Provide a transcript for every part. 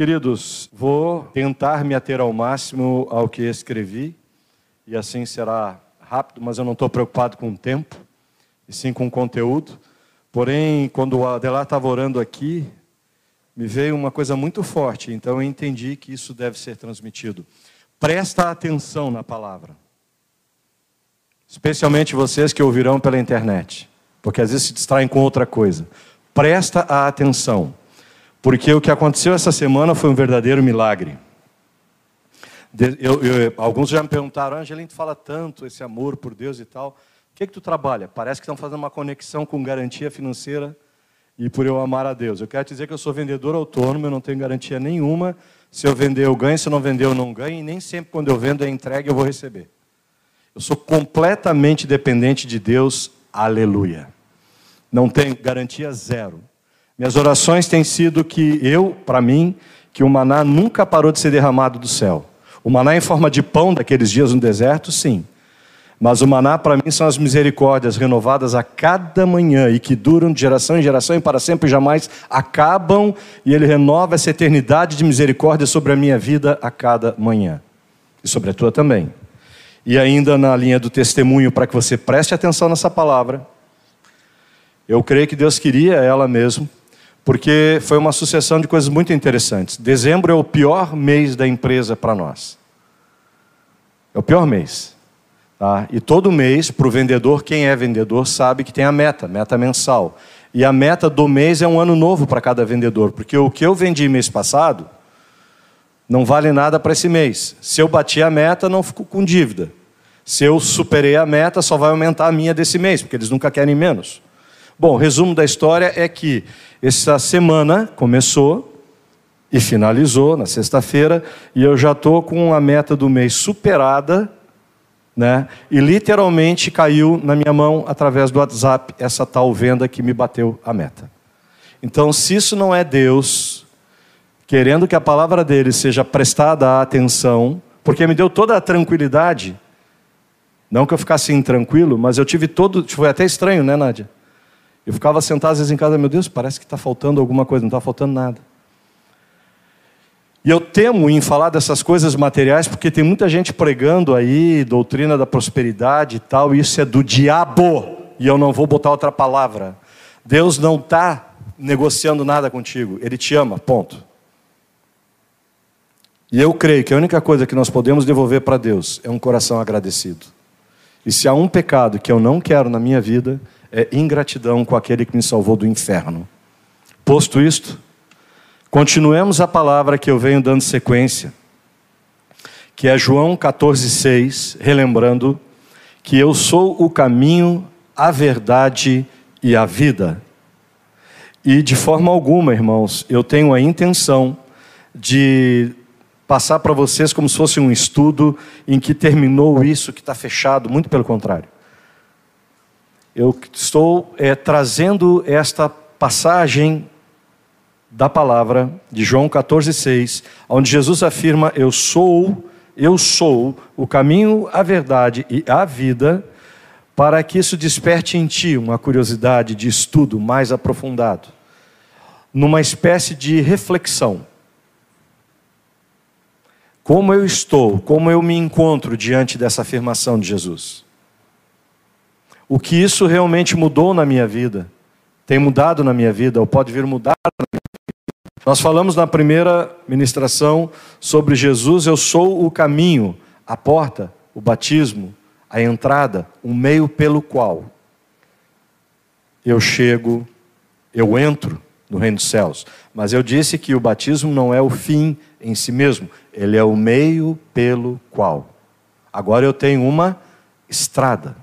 Queridos, vou tentar me ater ao máximo ao que escrevi, e assim será rápido, mas eu não estou preocupado com o tempo, e sim com o conteúdo. Porém, quando o Adelar estava orando aqui, me veio uma coisa muito forte, então eu entendi que isso deve ser transmitido. Presta atenção na palavra. Especialmente vocês que ouvirão pela internet, porque às vezes se distraem com outra coisa. Presta atenção. Porque o que aconteceu essa semana foi um verdadeiro milagre. Eu, eu, alguns já me perguntaram, Angelim, tu fala tanto esse amor por Deus e tal. O que, é que tu trabalha? Parece que estão fazendo uma conexão com garantia financeira e por eu amar a Deus. Eu quero dizer que eu sou vendedor autônomo, eu não tenho garantia nenhuma. Se eu vender, eu ganho, se eu não vender, eu não ganho. E nem sempre quando eu vendo é entregue, eu vou receber. Eu sou completamente dependente de Deus, aleluia. Não tenho garantia zero. Minhas orações têm sido que eu, para mim, que o maná nunca parou de ser derramado do céu. O maná em forma de pão daqueles dias no deserto, sim. Mas o maná para mim são as misericórdias renovadas a cada manhã e que duram de geração em geração e para sempre e jamais acabam, e ele renova essa eternidade de misericórdia sobre a minha vida a cada manhã. E sobre a tua também. E ainda na linha do testemunho, para que você preste atenção nessa palavra, eu creio que Deus queria ela mesmo porque foi uma sucessão de coisas muito interessantes. Dezembro é o pior mês da empresa para nós. É o pior mês. Tá? E todo mês, para o vendedor, quem é vendedor sabe que tem a meta, meta mensal. E a meta do mês é um ano novo para cada vendedor, porque o que eu vendi mês passado não vale nada para esse mês. Se eu bati a meta, não fico com dívida. Se eu superei a meta, só vai aumentar a minha desse mês, porque eles nunca querem menos. Bom, resumo da história é que essa semana começou e finalizou na sexta-feira, e eu já estou com a meta do mês superada, né? e literalmente caiu na minha mão, através do WhatsApp, essa tal venda que me bateu a meta. Então, se isso não é Deus querendo que a palavra dele seja prestada atenção, porque me deu toda a tranquilidade, não que eu ficasse intranquilo, mas eu tive todo. Foi até estranho, né, Nádia? Eu ficava sentado às vezes em casa, meu Deus, parece que está faltando alguma coisa, não está faltando nada. E eu temo em falar dessas coisas materiais, porque tem muita gente pregando aí doutrina da prosperidade e tal, e isso é do diabo, e eu não vou botar outra palavra. Deus não está negociando nada contigo, Ele te ama, ponto. E eu creio que a única coisa que nós podemos devolver para Deus é um coração agradecido. E se há um pecado que eu não quero na minha vida, é ingratidão com aquele que me salvou do inferno. Posto isto, continuemos a palavra que eu venho dando sequência, que é João 14,6, relembrando que eu sou o caminho, a verdade e a vida. E de forma alguma, irmãos, eu tenho a intenção de passar para vocês como se fosse um estudo em que terminou isso, que está fechado, muito pelo contrário eu estou é, trazendo esta passagem da palavra de João 14,6, onde Jesus afirma: Eu sou, eu sou o caminho, a verdade e a vida, para que isso desperte em ti uma curiosidade de estudo mais aprofundado, numa espécie de reflexão. Como eu estou, como eu me encontro diante dessa afirmação de Jesus? O que isso realmente mudou na minha vida, tem mudado na minha vida, ou pode vir mudar na minha vida. Nós falamos na primeira ministração sobre Jesus, eu sou o caminho, a porta, o batismo, a entrada, o meio pelo qual eu chego, eu entro no reino dos céus. Mas eu disse que o batismo não é o fim em si mesmo, ele é o meio pelo qual. Agora eu tenho uma estrada.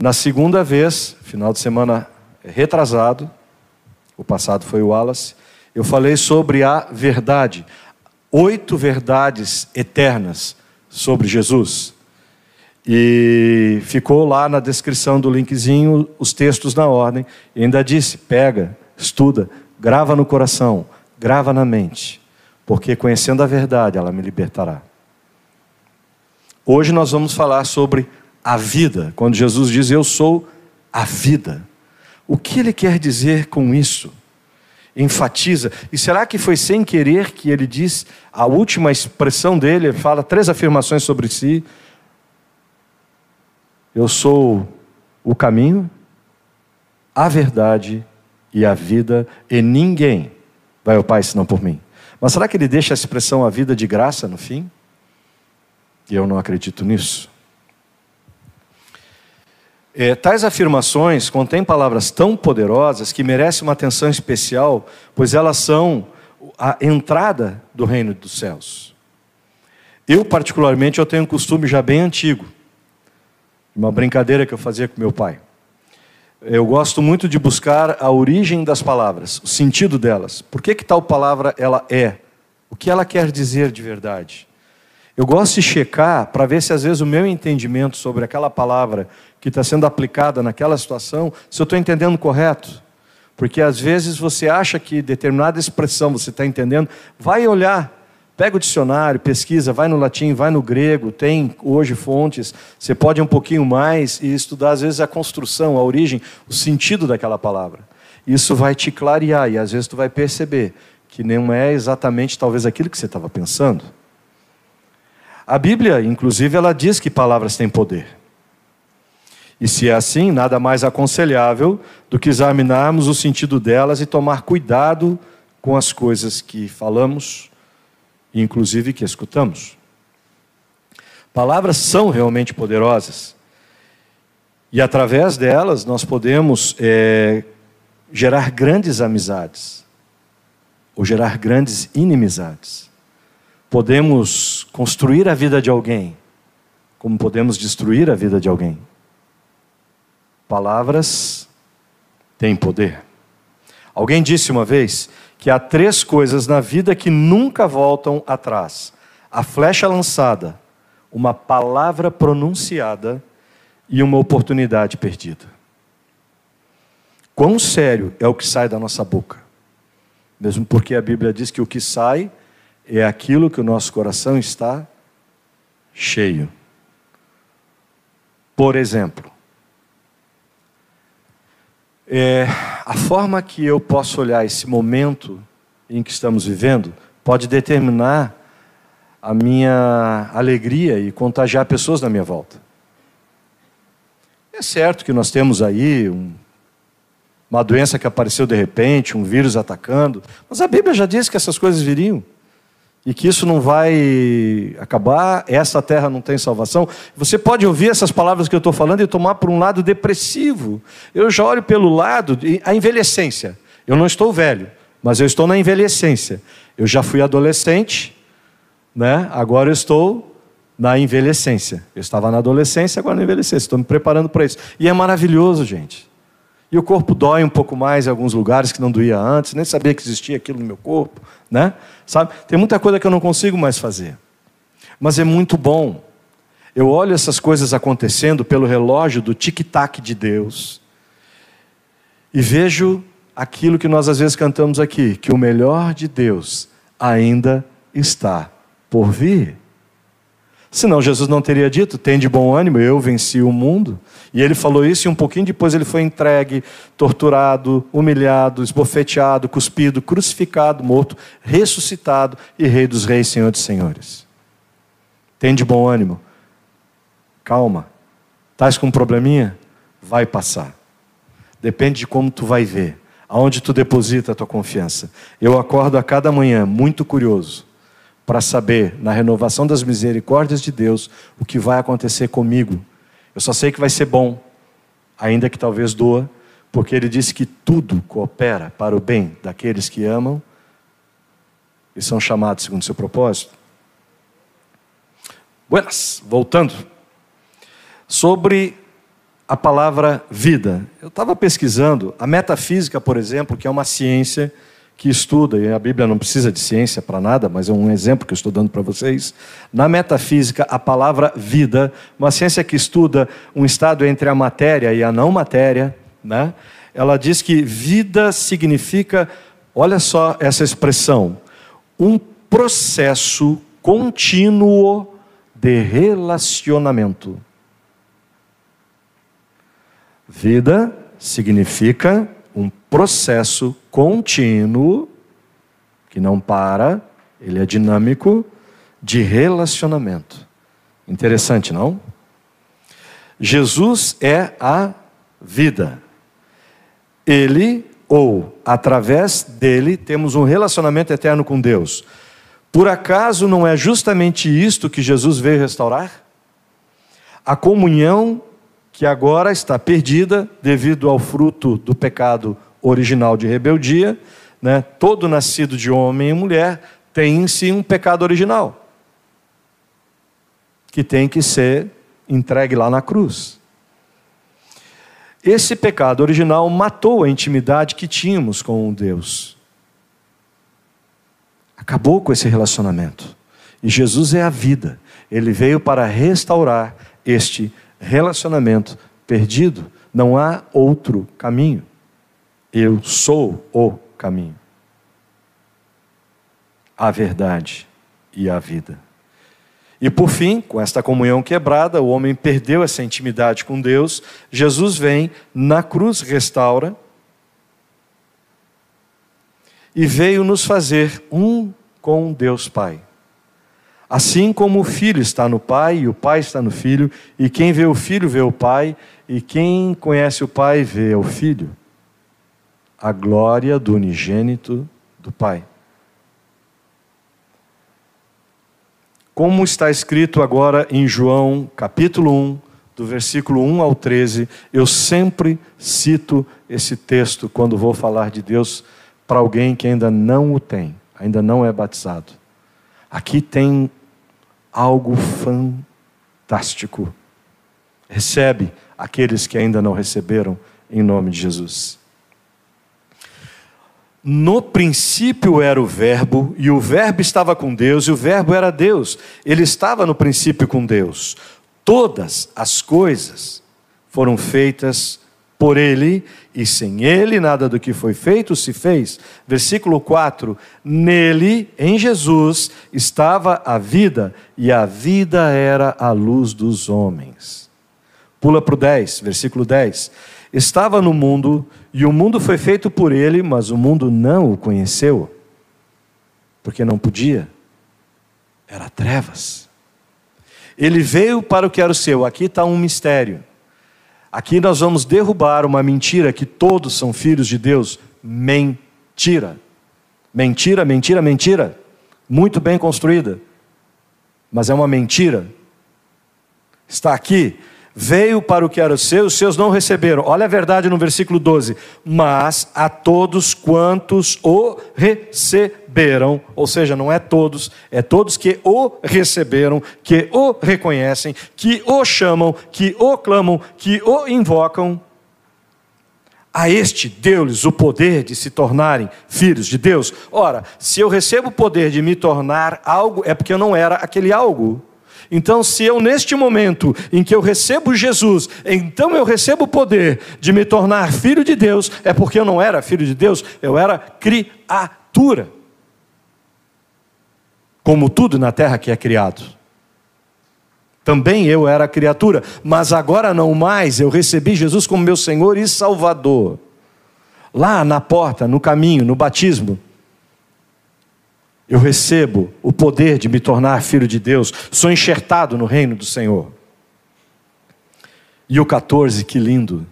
Na segunda vez, final de semana retrasado, o passado foi o Wallace, eu falei sobre a verdade. Oito verdades eternas sobre Jesus. E ficou lá na descrição do linkzinho os textos na ordem. E ainda disse: pega, estuda, grava no coração, grava na mente, porque conhecendo a verdade ela me libertará. Hoje nós vamos falar sobre a vida, quando Jesus diz eu sou a vida. O que ele quer dizer com isso? enfatiza. E será que foi sem querer que ele diz a última expressão dele? Ele fala três afirmações sobre si. Eu sou o caminho, a verdade e a vida, e ninguém vai ao Pai senão por mim. Mas será que ele deixa a expressão a vida de graça no fim? E eu não acredito nisso. É, tais afirmações contêm palavras tão poderosas que merecem uma atenção especial, pois elas são a entrada do reino dos céus. Eu, particularmente, eu tenho um costume já bem antigo, uma brincadeira que eu fazia com meu pai. Eu gosto muito de buscar a origem das palavras, o sentido delas. Por que, que tal palavra ela é? O que ela quer dizer de verdade? Eu gosto de checar para ver se às vezes o meu entendimento sobre aquela palavra que está sendo aplicada naquela situação, se eu estou entendendo correto. Porque às vezes você acha que determinada expressão você está entendendo, vai olhar, pega o dicionário, pesquisa, vai no latim, vai no grego, tem hoje fontes, você pode um pouquinho mais e estudar às vezes a construção, a origem, o sentido daquela palavra. Isso vai te clarear e às vezes tu vai perceber que não é exatamente talvez aquilo que você estava pensando. A Bíblia, inclusive, ela diz que palavras têm poder. E se é assim, nada mais aconselhável do que examinarmos o sentido delas e tomar cuidado com as coisas que falamos inclusive, que escutamos. Palavras são realmente poderosas. E através delas nós podemos é, gerar grandes amizades, ou gerar grandes inimizades. Podemos construir a vida de alguém, como podemos destruir a vida de alguém. Palavras têm poder. Alguém disse uma vez que há três coisas na vida que nunca voltam atrás: a flecha lançada, uma palavra pronunciada e uma oportunidade perdida. Quão sério é o que sai da nossa boca? Mesmo porque a Bíblia diz que o que sai é aquilo que o nosso coração está cheio. Por exemplo, é, a forma que eu posso olhar esse momento em que estamos vivendo pode determinar a minha alegria e contagiar pessoas na minha volta. É certo que nós temos aí um, uma doença que apareceu de repente, um vírus atacando, mas a Bíblia já diz que essas coisas viriam e que isso não vai acabar, essa terra não tem salvação. Você pode ouvir essas palavras que eu estou falando e tomar por um lado depressivo. Eu já olho pelo lado, a envelhecência. Eu não estou velho, mas eu estou na envelhecência. Eu já fui adolescente, né? agora eu estou na envelhecência. Eu estava na adolescência, agora na envelhecência. Estou me preparando para isso. E é maravilhoso, gente. E o corpo dói um pouco mais em alguns lugares que não doía antes, nem sabia que existia aquilo no meu corpo, né? Sabe? Tem muita coisa que eu não consigo mais fazer. Mas é muito bom. Eu olho essas coisas acontecendo pelo relógio do tic-tac de Deus e vejo aquilo que nós às vezes cantamos aqui, que o melhor de Deus ainda está por vir. Senão Jesus não teria dito: tem de bom ânimo, eu venci o mundo. E ele falou isso e um pouquinho depois ele foi entregue, torturado, humilhado, esbofeteado, cuspido, crucificado, morto, ressuscitado e Rei dos Reis, Senhor dos Senhores. Tem de bom ânimo. Calma. Estás com um probleminha? Vai passar. Depende de como tu vai ver, aonde tu deposita a tua confiança. Eu acordo a cada manhã muito curioso para saber, na renovação das misericórdias de Deus, o que vai acontecer comigo. Eu só sei que vai ser bom, ainda que talvez doa, porque ele disse que tudo coopera para o bem daqueles que amam e são chamados segundo seu propósito. Buenas, voltando. Sobre a palavra vida. Eu estava pesquisando a metafísica, por exemplo, que é uma ciência que estuda, e a Bíblia não precisa de ciência para nada, mas é um exemplo que eu estou dando para vocês. Na metafísica, a palavra vida, uma ciência que estuda um estado entre a matéria e a não matéria, né? ela diz que vida significa, olha só essa expressão, um processo contínuo de relacionamento. Vida significa um processo contínuo, que não para, ele é dinâmico, de relacionamento. Interessante, não? Jesus é a vida. Ele ou através dele temos um relacionamento eterno com Deus. Por acaso não é justamente isto que Jesus veio restaurar? A comunhão que agora está perdida devido ao fruto do pecado original de rebeldia, né? Todo nascido de homem e mulher tem em si um pecado original que tem que ser entregue lá na cruz. Esse pecado original matou a intimidade que tínhamos com Deus. Acabou com esse relacionamento. E Jesus é a vida. Ele veio para restaurar este relacionamento perdido. Não há outro caminho. Eu sou o caminho, a verdade e a vida. E por fim, com esta comunhão quebrada, o homem perdeu essa intimidade com Deus. Jesus vem na cruz, restaura e veio nos fazer um com Deus Pai. Assim como o filho está no Pai e o Pai está no filho, e quem vê o filho vê o Pai, e quem conhece o Pai vê o filho. A glória do unigênito do Pai. como está escrito agora em João, capítulo 1, do versículo 1 ao 13, eu sempre cito esse texto quando vou falar de Deus para alguém que ainda não o tem, ainda não é batizado. Aqui tem algo fantástico. Recebe aqueles que ainda não receberam, em nome de Jesus. No princípio era o Verbo, e o Verbo estava com Deus, e o Verbo era Deus. Ele estava no princípio com Deus. Todas as coisas foram feitas por Ele, e sem Ele nada do que foi feito se fez. Versículo 4: Nele, em Jesus, estava a vida, e a vida era a luz dos homens. Pula para o 10, versículo 10 Estava no mundo, e o mundo foi feito por ele, mas o mundo não o conheceu, porque não podia, era trevas. Ele veio para o que era o seu, aqui está um mistério. Aqui nós vamos derrubar uma mentira que todos são filhos de Deus. Mentira. Mentira, mentira, mentira. Muito bem construída. Mas é uma mentira. Está aqui veio para o que era seu, os seus não receberam. Olha a verdade no versículo 12: Mas a todos quantos o receberam, ou seja, não é todos, é todos que o receberam, que o reconhecem, que o chamam, que o clamam, que o invocam. A este deu-lhes o poder de se tornarem filhos de Deus. Ora, se eu recebo o poder de me tornar algo, é porque eu não era aquele algo. Então, se eu neste momento em que eu recebo Jesus, então eu recebo o poder de me tornar filho de Deus, é porque eu não era filho de Deus, eu era criatura. Como tudo na terra que é criado. Também eu era criatura, mas agora não mais, eu recebi Jesus como meu Senhor e Salvador. Lá na porta, no caminho, no batismo, eu recebo o poder de me tornar filho de Deus, sou enxertado no reino do Senhor. E o 14, que lindo,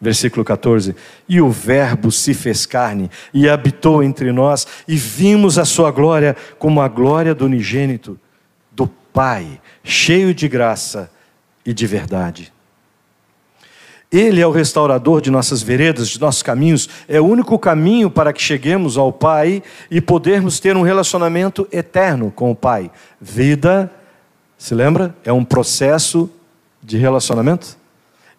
versículo 14: E o Verbo se fez carne e habitou entre nós, e vimos a sua glória como a glória do unigênito do Pai, cheio de graça e de verdade. Ele é o restaurador de nossas veredas, de nossos caminhos, é o único caminho para que cheguemos ao Pai e podermos ter um relacionamento eterno com o Pai. Vida, se lembra? É um processo de relacionamento.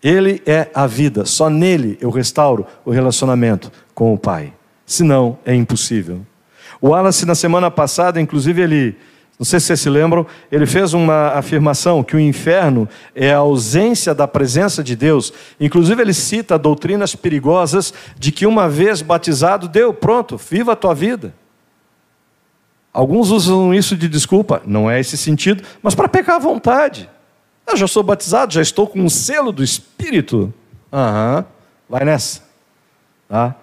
Ele é a vida, só nele eu restauro o relacionamento com o Pai. Senão, é impossível. O Wallace, na semana passada, inclusive, ele não sei se vocês se lembram, ele fez uma afirmação que o inferno é a ausência da presença de Deus. Inclusive, ele cita doutrinas perigosas de que uma vez batizado, deu, pronto, viva a tua vida. Alguns usam isso de desculpa, não é esse sentido, mas para pecar à vontade. Eu já sou batizado, já estou com um selo do Espírito. Aham, vai nessa. Tá?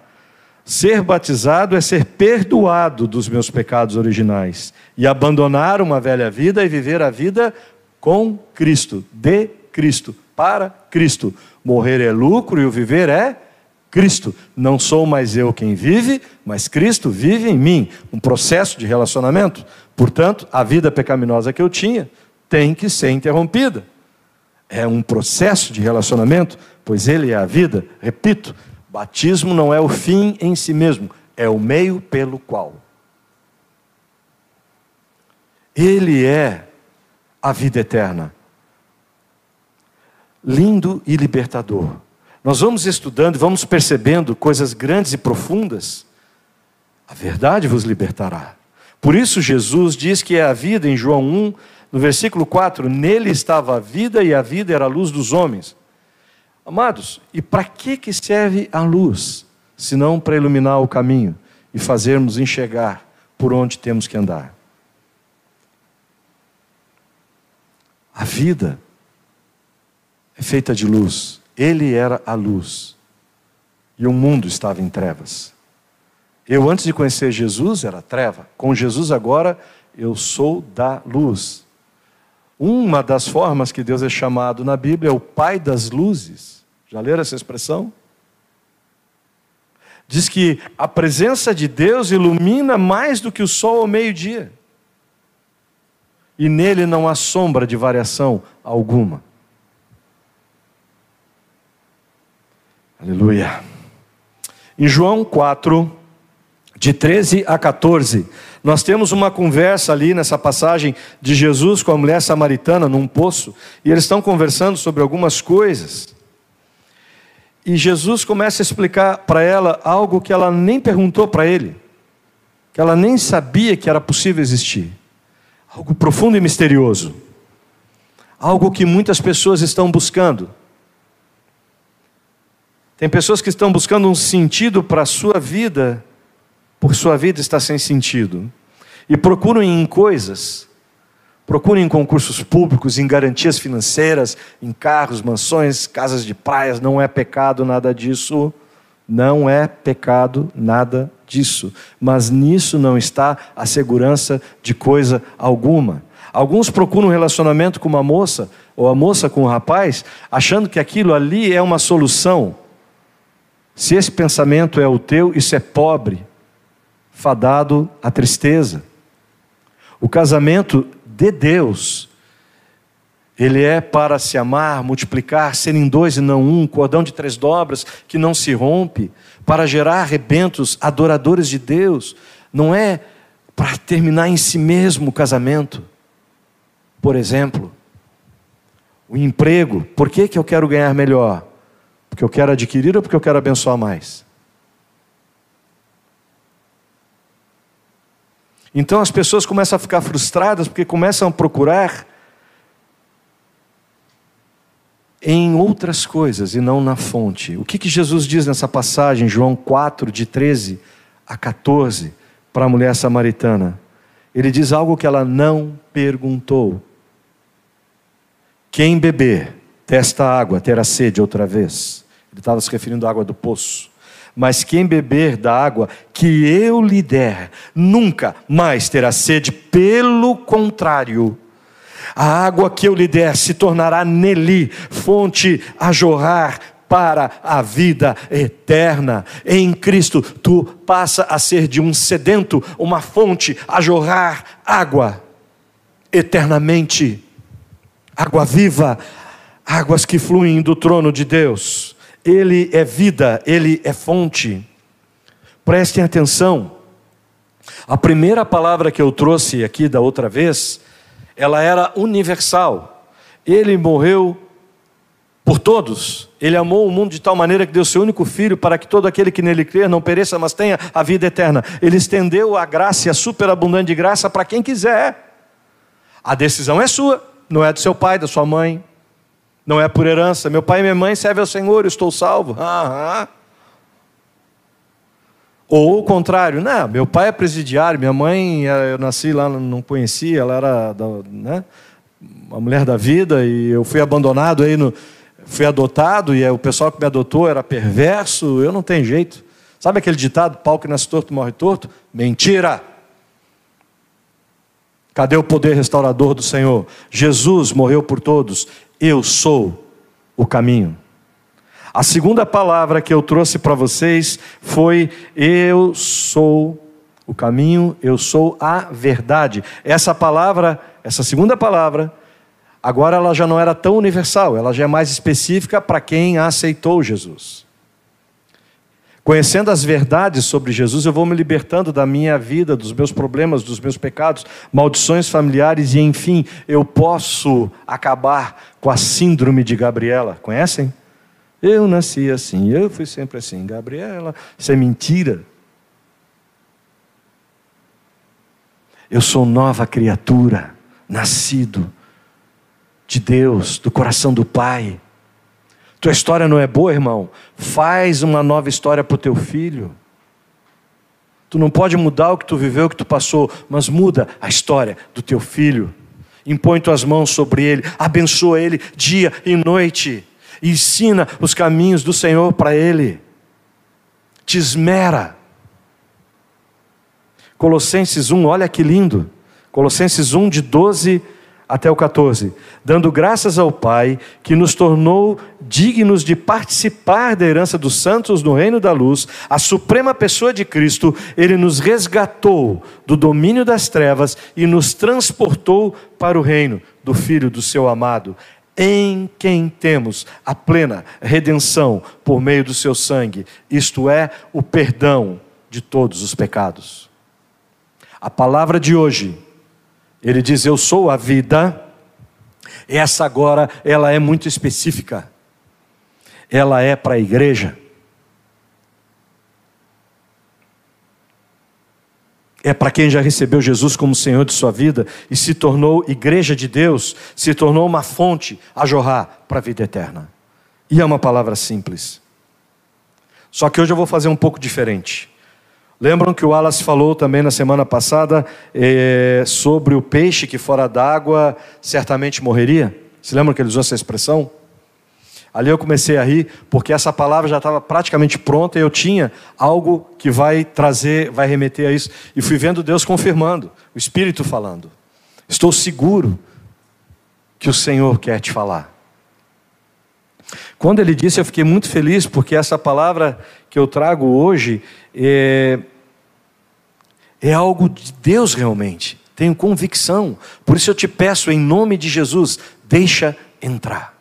Ser batizado é ser perdoado dos meus pecados originais e abandonar uma velha vida e viver a vida com Cristo, de Cristo, para Cristo. Morrer é lucro e o viver é Cristo. Não sou mais eu quem vive, mas Cristo vive em mim. Um processo de relacionamento. Portanto, a vida pecaminosa que eu tinha tem que ser interrompida. É um processo de relacionamento, pois ele é a vida. Repito, batismo não é o fim em si mesmo, é o meio pelo qual. Ele é a vida eterna. Lindo e libertador. Nós vamos estudando e vamos percebendo coisas grandes e profundas. A verdade vos libertará. Por isso, Jesus diz que é a vida, em João 1, no versículo 4: Nele estava a vida e a vida era a luz dos homens. Amados, e para que, que serve a luz? Senão para iluminar o caminho e fazermos enxergar por onde temos que andar. A vida é feita de luz. Ele era a luz. E o mundo estava em trevas. Eu, antes de conhecer Jesus, era treva. Com Jesus, agora, eu sou da luz. Uma das formas que Deus é chamado na Bíblia é o Pai das luzes. Já leram essa expressão? Diz que a presença de Deus ilumina mais do que o sol ao meio-dia. E nele não há sombra de variação alguma. Aleluia. Em João 4, de 13 a 14, nós temos uma conversa ali nessa passagem de Jesus com a mulher samaritana num poço, e eles estão conversando sobre algumas coisas. E Jesus começa a explicar para ela algo que ela nem perguntou para ele, que ela nem sabia que era possível existir. Algo profundo e misterioso. Algo que muitas pessoas estão buscando. Tem pessoas que estão buscando um sentido para a sua vida, porque sua vida está sem sentido. E procuram em coisas, procuram em concursos públicos, em garantias financeiras, em carros, mansões, casas de praias. Não é pecado nada disso. Não é pecado nada disso. Mas nisso não está a segurança de coisa alguma. Alguns procuram um relacionamento com uma moça, ou a moça com um rapaz, achando que aquilo ali é uma solução se esse pensamento é o teu, isso é pobre, fadado à tristeza. O casamento de Deus, ele é para se amar, multiplicar, serem dois e não um, cordão de três dobras que não se rompe, para gerar rebentos adoradores de Deus. Não é para terminar em si mesmo o casamento. Por exemplo, o emprego. Por que, que eu quero ganhar melhor? Porque eu quero adquirir ou porque eu quero abençoar mais? Então as pessoas começam a ficar frustradas porque começam a procurar em outras coisas e não na fonte. O que, que Jesus diz nessa passagem, João 4, de 13 a 14, para a mulher samaritana? Ele diz algo que ela não perguntou. Quem beber desta água terá sede outra vez. Ele estava se referindo à água do poço. Mas quem beber da água que eu lhe der, nunca mais terá sede, pelo contrário, a água que eu lhe der se tornará nele fonte a jorrar para a vida eterna. Em Cristo, tu passa a ser de um sedento, uma fonte a jorrar água eternamente. Água viva, águas que fluem do trono de Deus. Ele é vida, ele é fonte. Prestem atenção. A primeira palavra que eu trouxe aqui da outra vez, ela era universal. Ele morreu por todos. Ele amou o mundo de tal maneira que deu seu único filho para que todo aquele que nele crer não pereça, mas tenha a vida eterna. Ele estendeu a graça a superabundante graça para quem quiser. A decisão é sua, não é do seu pai, da sua mãe, não é por herança. Meu pai e minha mãe servem ao Senhor, eu estou salvo. Aham. Ou o contrário, não, meu pai é presidiário, minha mãe, eu nasci lá, não conhecia, ela era né, uma mulher da vida e eu fui abandonado aí, no, fui adotado e o pessoal que me adotou era perverso, eu não tenho jeito. Sabe aquele ditado, pau que nasce torto morre torto? Mentira! Cadê o poder restaurador do Senhor? Jesus morreu por todos. Eu sou o caminho. A segunda palavra que eu trouxe para vocês foi: Eu sou o caminho, eu sou a verdade. Essa palavra, essa segunda palavra, agora ela já não era tão universal, ela já é mais específica para quem aceitou Jesus. Conhecendo as verdades sobre Jesus, eu vou me libertando da minha vida, dos meus problemas, dos meus pecados, maldições familiares e, enfim, eu posso acabar com a síndrome de Gabriela. Conhecem? Eu nasci assim, eu fui sempre assim. Gabriela, isso é mentira. Eu sou nova criatura, nascido de Deus, do coração do Pai. Tua história não é boa, irmão? Faz uma nova história para o teu filho. Tu não pode mudar o que tu viveu, o que tu passou, mas muda a história do teu filho. Impõe tuas mãos sobre ele, abençoa ele dia e noite. Ensina os caminhos do Senhor para ele. Te esmera. Colossenses 1, olha que lindo. Colossenses 1, de 12 até o 14, dando graças ao Pai que nos tornou dignos de participar da herança dos santos no reino da luz, a suprema pessoa de Cristo, ele nos resgatou do domínio das trevas e nos transportou para o reino do Filho do seu amado, em quem temos a plena redenção por meio do seu sangue, isto é, o perdão de todos os pecados. A palavra de hoje ele diz: Eu sou a vida. Essa agora, ela é muito específica. Ela é para a igreja. É para quem já recebeu Jesus como Senhor de sua vida e se tornou igreja de Deus, se tornou uma fonte a jorrar para a vida eterna. E é uma palavra simples. Só que hoje eu vou fazer um pouco diferente. Lembram que o Wallace falou também na semana passada é, sobre o peixe que fora d'água certamente morreria? Se lembram que ele usou essa expressão? Ali eu comecei a rir, porque essa palavra já estava praticamente pronta e eu tinha algo que vai trazer, vai remeter a isso. E fui vendo Deus confirmando, o Espírito falando. Estou seguro que o Senhor quer te falar. Quando ele disse, eu fiquei muito feliz, porque essa palavra que eu trago hoje é, é algo de Deus realmente. Tenho convicção. Por isso eu te peço, em nome de Jesus, deixa entrar.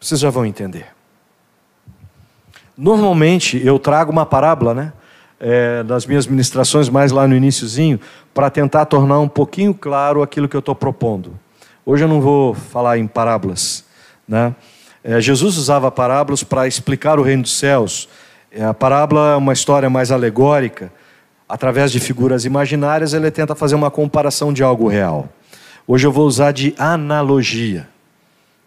Vocês já vão entender. Normalmente eu trago uma parábola, né? É, das minhas ministrações, mais lá no iníciozinho, para tentar tornar um pouquinho claro aquilo que eu estou propondo. Hoje eu não vou falar em parábolas, né? É, Jesus usava parábolas para explicar o reino dos céus. É, a parábola é uma história mais alegórica. Através de figuras imaginárias, ele tenta fazer uma comparação de algo real. Hoje eu vou usar de analogia,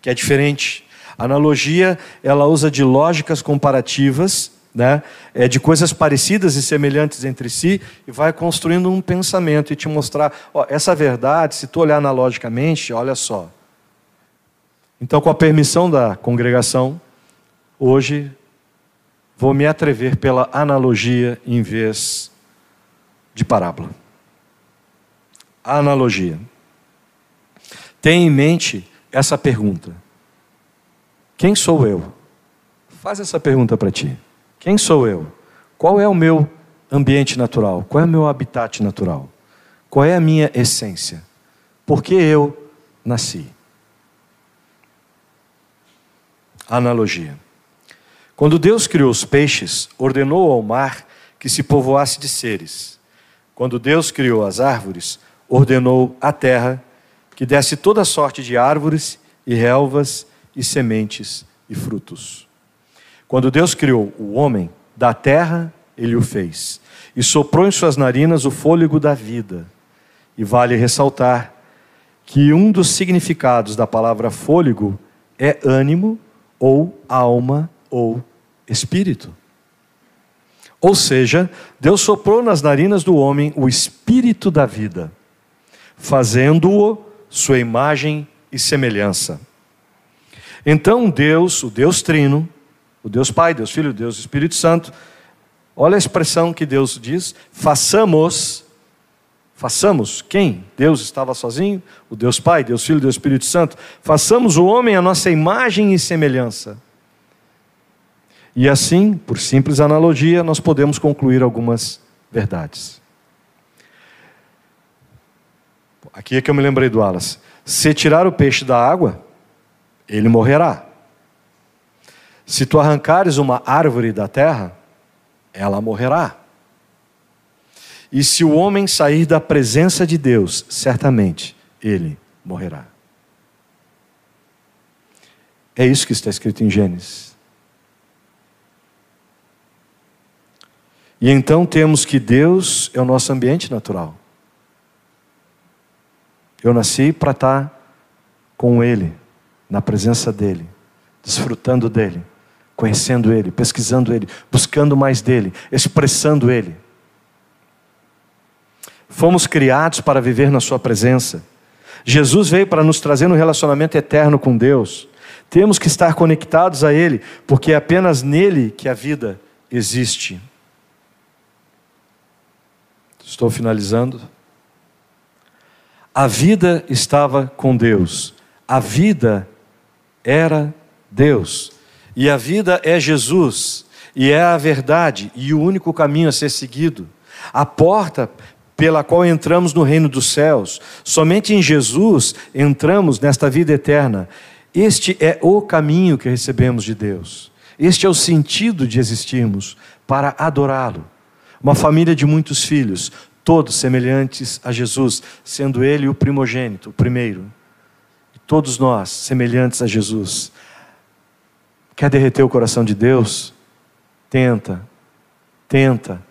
que é diferente. Analogia, ela usa de lógicas comparativas, né? é de coisas parecidas e semelhantes entre si, e vai construindo um pensamento e te mostrar, ó, essa verdade, se tu olhar analogicamente, olha só, então, com a permissão da congregação, hoje vou me atrever pela analogia em vez de parábola. analogia. Tenha em mente essa pergunta: Quem sou eu? Faz essa pergunta para ti. Quem sou eu? Qual é o meu ambiente natural? Qual é o meu habitat natural? Qual é a minha essência? Por que eu nasci? analogia. Quando Deus criou os peixes, ordenou ao mar que se povoasse de seres. Quando Deus criou as árvores, ordenou à terra que desse toda sorte de árvores e relvas e sementes e frutos. Quando Deus criou o homem, da terra ele o fez, e soprou em suas narinas o fôlego da vida. E vale ressaltar que um dos significados da palavra fôlego é ânimo ou alma ou espírito. Ou seja, Deus soprou nas narinas do homem o espírito da vida, fazendo-o sua imagem e semelhança. Então Deus, o Deus Trino, O Deus Pai, Deus Filho, Deus Espírito Santo. Olha a expressão que Deus diz: façamos. Façamos quem? Deus estava sozinho? O Deus Pai, Deus Filho, Deus Espírito Santo. Façamos o homem a nossa imagem e semelhança. E assim, por simples analogia, nós podemos concluir algumas verdades. Aqui é que eu me lembrei do Alas. Se tirar o peixe da água, ele morrerá. Se tu arrancares uma árvore da terra, ela morrerá. E se o homem sair da presença de Deus, certamente ele morrerá. É isso que está escrito em Gênesis. E então temos que Deus é o nosso ambiente natural. Eu nasci para estar com Ele, na presença dEle, desfrutando dEle, conhecendo Ele, pesquisando Ele, buscando mais dEle, expressando Ele. Fomos criados para viver na Sua presença. Jesus veio para nos trazer um relacionamento eterno com Deus. Temos que estar conectados a Ele, porque é apenas nele que a vida existe. Estou finalizando. A vida estava com Deus. A vida era Deus. E a vida é Jesus. E é a verdade e o único caminho a ser seguido. A porta pela qual entramos no reino dos céus. Somente em Jesus entramos nesta vida eterna. Este é o caminho que recebemos de Deus. Este é o sentido de existirmos para adorá-lo. Uma família de muitos filhos, todos semelhantes a Jesus, sendo Ele o primogênito, o primeiro. E todos nós semelhantes a Jesus. Quer derreter o coração de Deus? Tenta, tenta,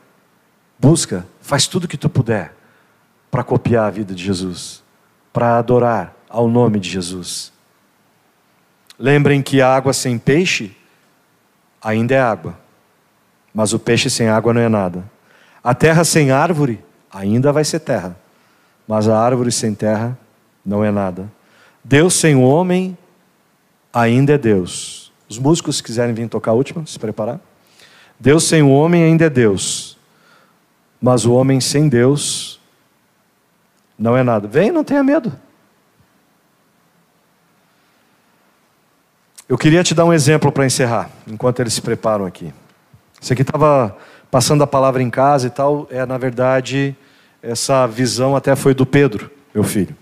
busca, faz tudo o que tu puder para copiar a vida de Jesus, para adorar ao nome de Jesus. Lembrem que água sem peixe ainda é água, mas o peixe sem água não é nada. A terra sem árvore ainda vai ser terra, mas a árvore sem terra não é nada. Deus sem o homem ainda é Deus. Os músicos, se quiserem vir tocar a última, se preparar. Deus sem o homem ainda é Deus, mas o homem sem Deus não é nada. Vem, não tenha medo. Eu queria te dar um exemplo para encerrar, enquanto eles se preparam aqui. Você que estava passando a palavra em casa e tal, é na verdade essa visão até foi do Pedro, meu filho.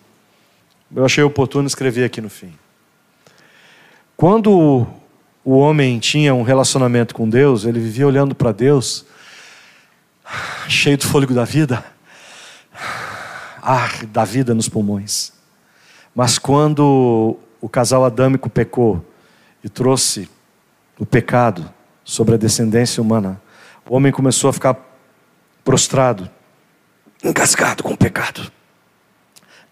Eu achei oportuno escrever aqui no fim. Quando o homem tinha um relacionamento com Deus, ele vivia olhando para Deus, cheio do fôlego da vida, ar da vida nos pulmões. Mas quando o casal adâmico pecou e trouxe o pecado sobre a descendência humana, o homem começou a ficar prostrado, encascado com o pecado,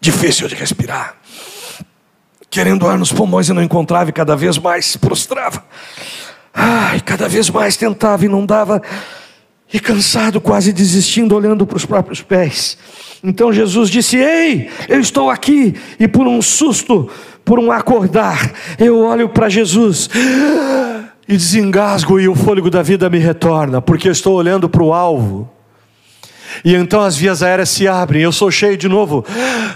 difícil de respirar, querendo ar nos pulmões e não encontrava, e cada vez mais se prostrava, ai, cada vez mais tentava e não dava, e cansado, quase desistindo, olhando para os próprios pés. Então Jesus disse: Ei, eu estou aqui, e por um susto, por um acordar, eu olho para Jesus e desengasgo, e o fôlego da vida me retorna, porque eu estou olhando para o alvo. E então as vias aéreas se abrem. Eu sou cheio de novo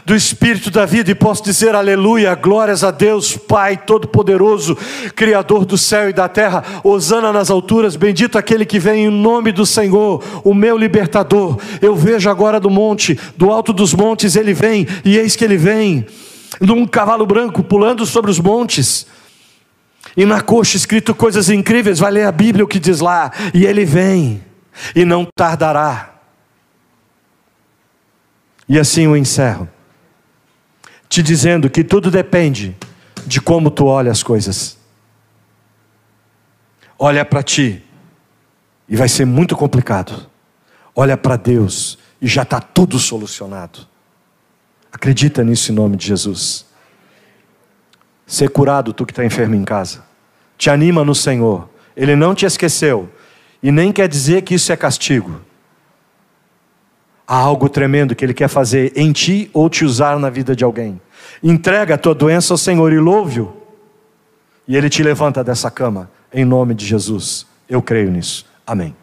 do Espírito da vida e posso dizer aleluia, glórias a Deus, Pai Todo-Poderoso, Criador do céu e da terra. Hosana nas alturas, bendito aquele que vem em nome do Senhor, o meu libertador. Eu vejo agora do monte, do alto dos montes, ele vem, e eis que ele vem, num cavalo branco, pulando sobre os montes. E na coxa escrito coisas incríveis, vai ler a Bíblia o que diz lá, e ele vem, e não tardará. E assim eu encerro, te dizendo que tudo depende de como tu olha as coisas. Olha para ti, e vai ser muito complicado. Olha para Deus, e já está tudo solucionado. Acredita nisso em nome de Jesus. Ser curado, tu que está enfermo em casa. Te anima no Senhor. Ele não te esqueceu. E nem quer dizer que isso é castigo há algo tremendo que Ele quer fazer em ti ou te usar na vida de alguém. Entrega a tua doença ao Senhor e louve-o, e Ele te levanta dessa cama em nome de Jesus. Eu creio nisso. Amém.